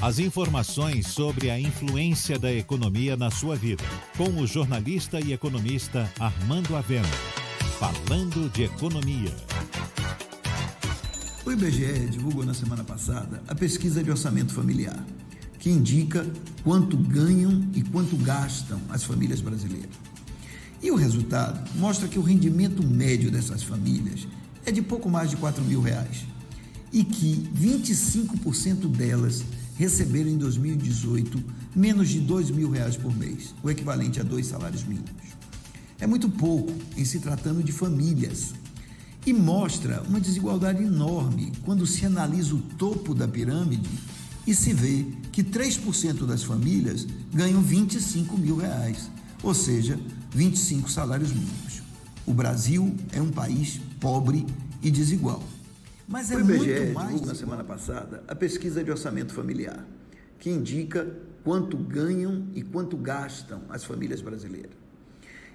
As informações sobre a influência da economia na sua vida. Com o jornalista e economista Armando Avena. Falando de economia. O IBGE divulgou na semana passada a pesquisa de orçamento familiar, que indica quanto ganham e quanto gastam as famílias brasileiras. E o resultado mostra que o rendimento médio dessas famílias é de pouco mais de 4 mil reais e que 25% delas receberam em 2018 menos de mil reais por mês, o equivalente a dois salários mínimos. É muito pouco em se tratando de famílias e mostra uma desigualdade enorme quando se analisa o topo da pirâmide e se vê que 3% das famílias ganham 25 mil reais, ou seja, 25 salários mínimos. O Brasil é um país pobre e desigual. Mas é o IBGE divulgou na semana passada a pesquisa de orçamento familiar, que indica quanto ganham e quanto gastam as famílias brasileiras.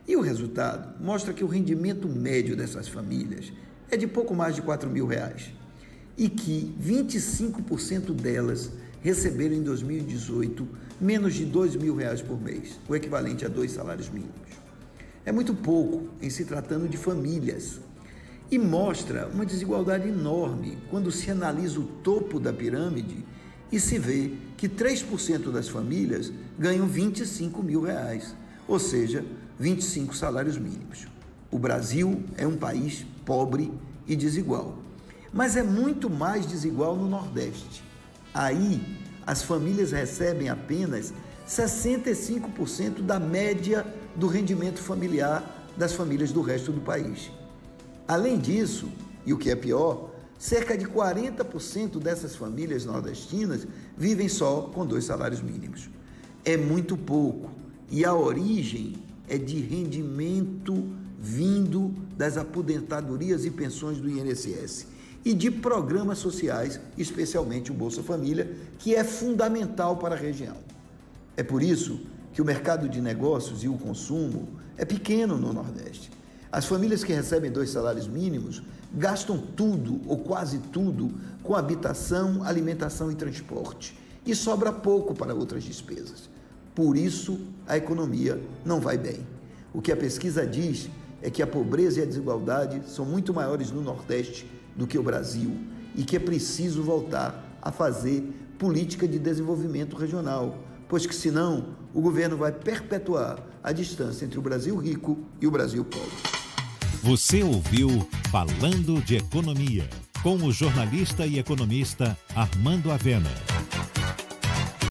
E o resultado mostra que o rendimento médio dessas famílias é de pouco mais de 4 mil reais e que 25% delas receberam em 2018 menos de 2 mil reais por mês, o equivalente a dois salários mínimos. É muito pouco em se tratando de famílias e mostra uma desigualdade enorme quando se analisa o topo da pirâmide e se vê que 3% das famílias ganham 25 mil reais, ou seja, 25 salários mínimos. O Brasil é um país pobre e desigual, mas é muito mais desigual no Nordeste. Aí, as famílias recebem apenas 65% da média do rendimento familiar das famílias do resto do país. Além disso, e o que é pior, cerca de 40% dessas famílias nordestinas vivem só com dois salários mínimos. É muito pouco e a origem é de rendimento vindo das aposentadorias e pensões do INSS e de programas sociais, especialmente o Bolsa Família, que é fundamental para a região. É por isso que o mercado de negócios e o consumo é pequeno no Nordeste. As famílias que recebem dois salários mínimos gastam tudo ou quase tudo com habitação, alimentação e transporte e sobra pouco para outras despesas. Por isso, a economia não vai bem. O que a pesquisa diz é que a pobreza e a desigualdade são muito maiores no Nordeste do que o Brasil e que é preciso voltar a fazer política de desenvolvimento regional, pois que senão o governo vai perpetuar a distância entre o Brasil rico e o Brasil pobre. Você ouviu Falando de Economia, com o jornalista e economista Armando Avena.